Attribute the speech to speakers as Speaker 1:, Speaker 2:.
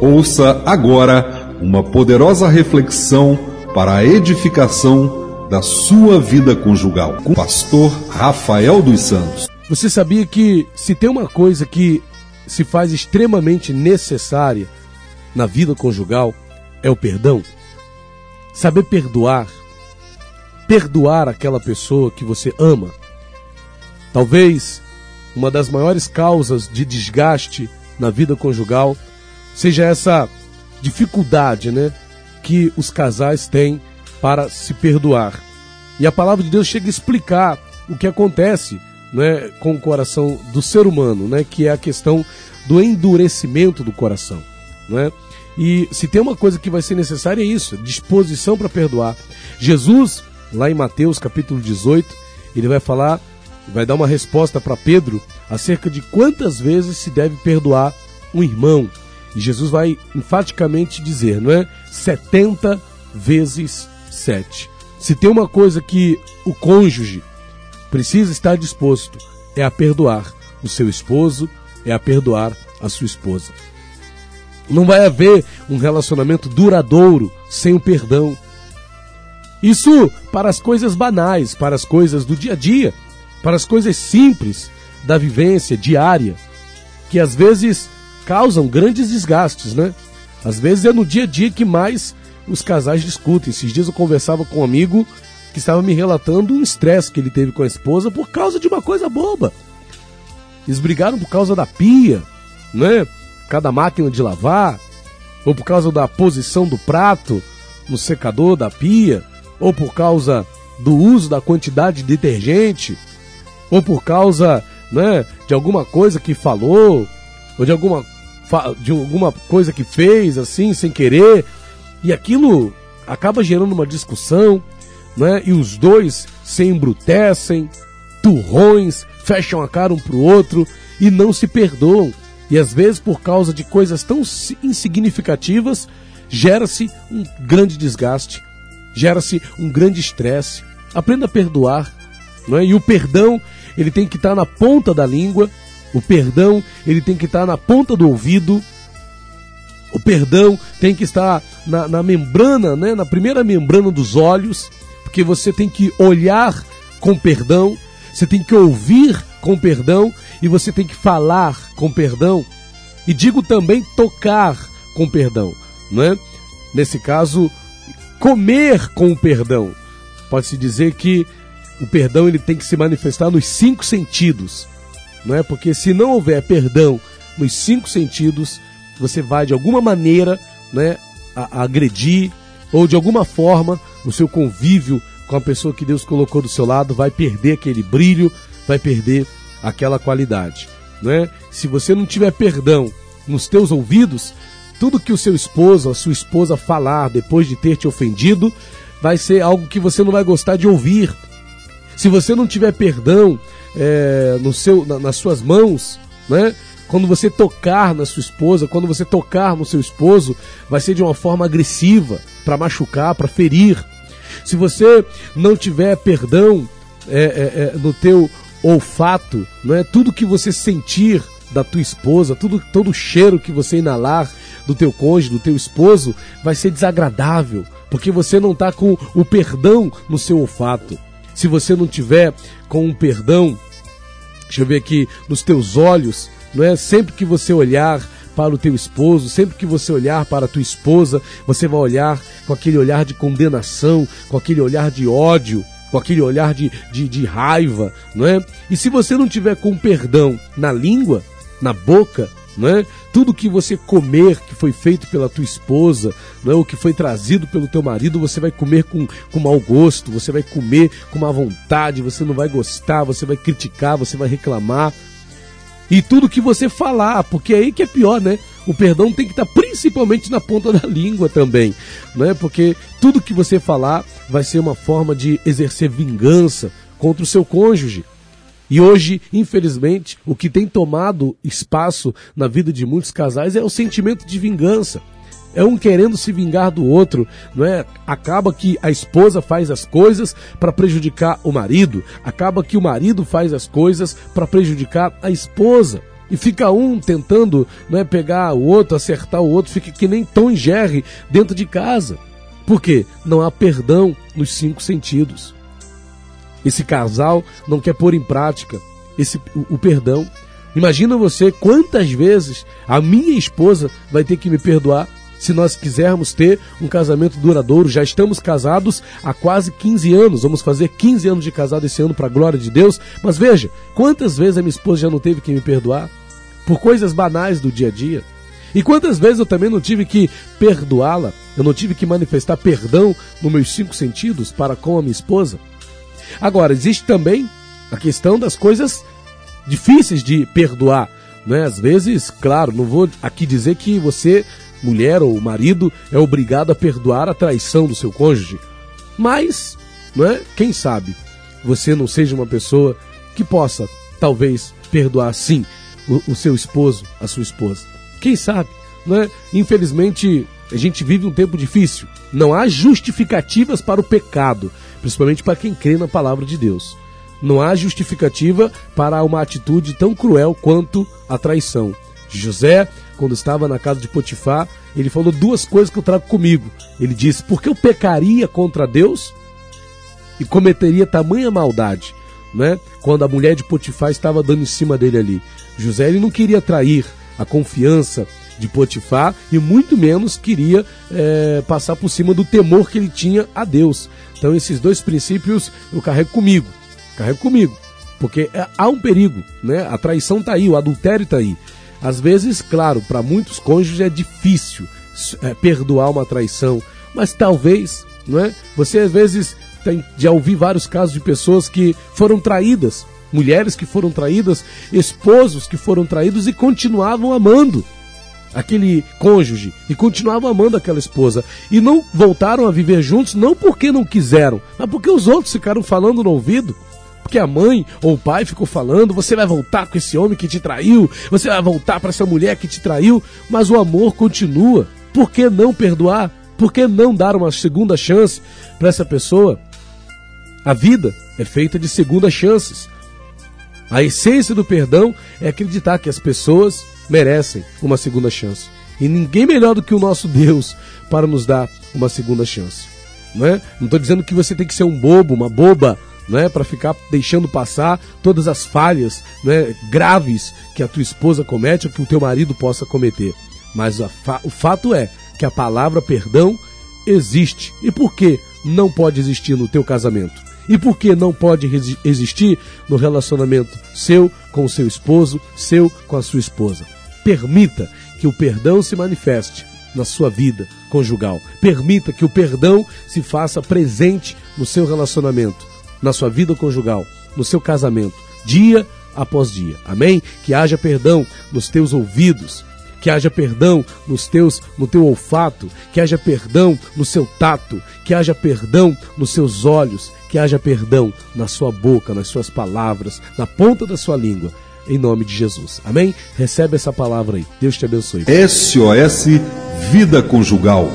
Speaker 1: Ouça agora uma poderosa reflexão para a edificação da sua vida conjugal com o pastor Rafael dos Santos.
Speaker 2: Você sabia que se tem uma coisa que se faz extremamente necessária na vida conjugal é o perdão? Saber perdoar. Perdoar aquela pessoa que você ama. Talvez uma das maiores causas de desgaste na vida conjugal seja essa dificuldade, né, que os casais têm para se perdoar. E a palavra de Deus chega a explicar o que acontece, né, com o coração do ser humano, né, que é a questão do endurecimento do coração, né? E se tem uma coisa que vai ser necessária é isso, disposição para perdoar. Jesus, lá em Mateus capítulo 18, ele vai falar, vai dar uma resposta para Pedro acerca de quantas vezes se deve perdoar um irmão. E Jesus vai enfaticamente dizer, não é? 70 vezes 7. Se tem uma coisa que o cônjuge precisa estar disposto é a perdoar o seu esposo, é a perdoar a sua esposa. Não vai haver um relacionamento duradouro sem o perdão. Isso para as coisas banais, para as coisas do dia a dia, para as coisas simples da vivência diária, que às vezes causam grandes desgastes, né? Às vezes é no dia a dia que mais os casais discutem. Esses dias eu conversava com um amigo que estava me relatando um estresse que ele teve com a esposa por causa de uma coisa boba. Eles brigaram por causa da pia, né? Cada máquina de lavar, ou por causa da posição do prato no secador da pia, ou por causa do uso da quantidade de detergente, ou por causa né, de alguma coisa que falou, ou de alguma, de alguma coisa que fez assim, sem querer, e aquilo acaba gerando uma discussão, né, e os dois se embrutecem, turrões, fecham a cara um pro outro e não se perdoam. E às vezes, por causa de coisas tão insignificativas, gera-se um grande desgaste, gera-se um grande estresse. Aprenda a perdoar, não é? E o perdão, ele tem que estar na ponta da língua, o perdão, ele tem que estar na ponta do ouvido, o perdão tem que estar na, na membrana, né? na primeira membrana dos olhos, porque você tem que olhar com perdão, você tem que ouvir com perdão e você tem que falar com perdão. E digo também tocar com perdão, não é? Nesse caso, comer com perdão. Pode-se dizer que o perdão ele tem que se manifestar nos cinco sentidos, não é? Porque se não houver perdão nos cinco sentidos, você vai de alguma maneira, né, a, a agredir ou de alguma forma no seu convívio com a pessoa que Deus colocou do seu lado vai perder aquele brilho, vai perder aquela qualidade, né? Se você não tiver perdão nos teus ouvidos, tudo que o seu esposo, a sua esposa falar depois de ter te ofendido, vai ser algo que você não vai gostar de ouvir. Se você não tiver perdão é, no seu, na, nas suas mãos, né? Quando você tocar na sua esposa, quando você tocar no seu esposo, vai ser de uma forma agressiva, para machucar, para ferir. Se você não tiver perdão é, é, é, no teu olfato, não é tudo que você sentir da tua esposa, tudo todo cheiro que você inalar do teu cônjuge, do teu esposo, vai ser desagradável, porque você não está com o perdão no seu olfato. Se você não tiver com um perdão, deixa eu ver aqui, nos teus olhos, não é? Sempre que você olhar para o teu esposo, sempre que você olhar para a tua esposa, você vai olhar com aquele olhar de condenação, com aquele olhar de ódio, com aquele olhar de, de, de raiva, não é? E se você não tiver com perdão na língua, na boca, não é? Tudo que você comer que foi feito pela tua esposa, não é? o que foi trazido pelo teu marido, você vai comer com, com mau gosto, você vai comer com má vontade, você não vai gostar, você vai criticar, você vai reclamar. E tudo que você falar, porque é aí que é pior, né? O perdão tem que estar principalmente na ponta da língua também, não é? Porque tudo que você falar vai ser uma forma de exercer vingança contra o seu cônjuge. E hoje, infelizmente, o que tem tomado espaço na vida de muitos casais é o sentimento de vingança. É um querendo se vingar do outro, não é? Acaba que a esposa faz as coisas para prejudicar o marido, acaba que o marido faz as coisas para prejudicar a esposa. E fica um tentando né, pegar o outro, acertar o outro, fica que nem Tom e Jerry dentro de casa. Por quê? Não há perdão nos cinco sentidos. Esse casal não quer pôr em prática esse, o, o perdão. Imagina você quantas vezes a minha esposa vai ter que me perdoar se nós quisermos ter um casamento duradouro. Já estamos casados há quase 15 anos, vamos fazer 15 anos de casado esse ano para a glória de Deus. Mas veja, quantas vezes a minha esposa já não teve que me perdoar por coisas banais do dia a dia? E quantas vezes eu também não tive que perdoá-la, eu não tive que manifestar perdão nos meus cinco sentidos para com a minha esposa? Agora, existe também a questão das coisas difíceis de perdoar. Né? Às vezes, claro, não vou aqui dizer que você mulher ou marido é obrigado a perdoar a traição do seu cônjuge. Mas, não é? Quem sabe você não seja uma pessoa que possa, talvez, perdoar sim o, o seu esposo, a sua esposa. Quem sabe, não é? Infelizmente, a gente vive um tempo difícil. Não há justificativas para o pecado, principalmente para quem crê na palavra de Deus. Não há justificativa para uma atitude tão cruel quanto a traição. José quando estava na casa de Potifar, ele falou duas coisas que eu trago comigo. Ele disse: Porque eu pecaria contra Deus e cometeria tamanha maldade, né? Quando a mulher de Potifar estava dando em cima dele ali. José ele não queria trair a confiança de Potifar e muito menos queria é, passar por cima do temor que ele tinha a Deus. Então esses dois princípios eu carrego comigo, carrego comigo, porque é, há um perigo, né? A traição está aí, o adultério está aí. Às vezes, claro, para muitos cônjuges é difícil é, perdoar uma traição, mas talvez, não é? Você às vezes tem, já ouvi vários casos de pessoas que foram traídas, mulheres que foram traídas, esposos que foram traídos e continuavam amando aquele cônjuge e continuavam amando aquela esposa e não voltaram a viver juntos não porque não quiseram, mas porque os outros ficaram falando no ouvido porque a mãe ou o pai ficou falando, você vai voltar com esse homem que te traiu, você vai voltar para essa mulher que te traiu, mas o amor continua. Por que não perdoar? Por que não dar uma segunda chance para essa pessoa? A vida é feita de segundas chances. A essência do perdão é acreditar que as pessoas merecem uma segunda chance. E ninguém melhor do que o nosso Deus para nos dar uma segunda chance. Não é? Não estou dizendo que você tem que ser um bobo, uma boba, né, para ficar deixando passar todas as falhas né, graves que a tua esposa comete ou que o teu marido possa cometer. Mas fa o fato é que a palavra perdão existe. E por que não pode existir no teu casamento? E por que não pode existir no relacionamento seu com o seu esposo, seu com a sua esposa? Permita que o perdão se manifeste na sua vida conjugal. Permita que o perdão se faça presente no seu relacionamento na sua vida conjugal, no seu casamento, dia após dia. Amém? Que haja perdão nos teus ouvidos, que haja perdão nos teus no teu olfato, que haja perdão no seu tato, que haja perdão nos seus olhos, que haja perdão na sua boca, nas suas palavras, na ponta da sua língua. Em nome de Jesus. Amém? Recebe essa palavra aí. Deus te abençoe.
Speaker 1: SOS Vida Conjugal.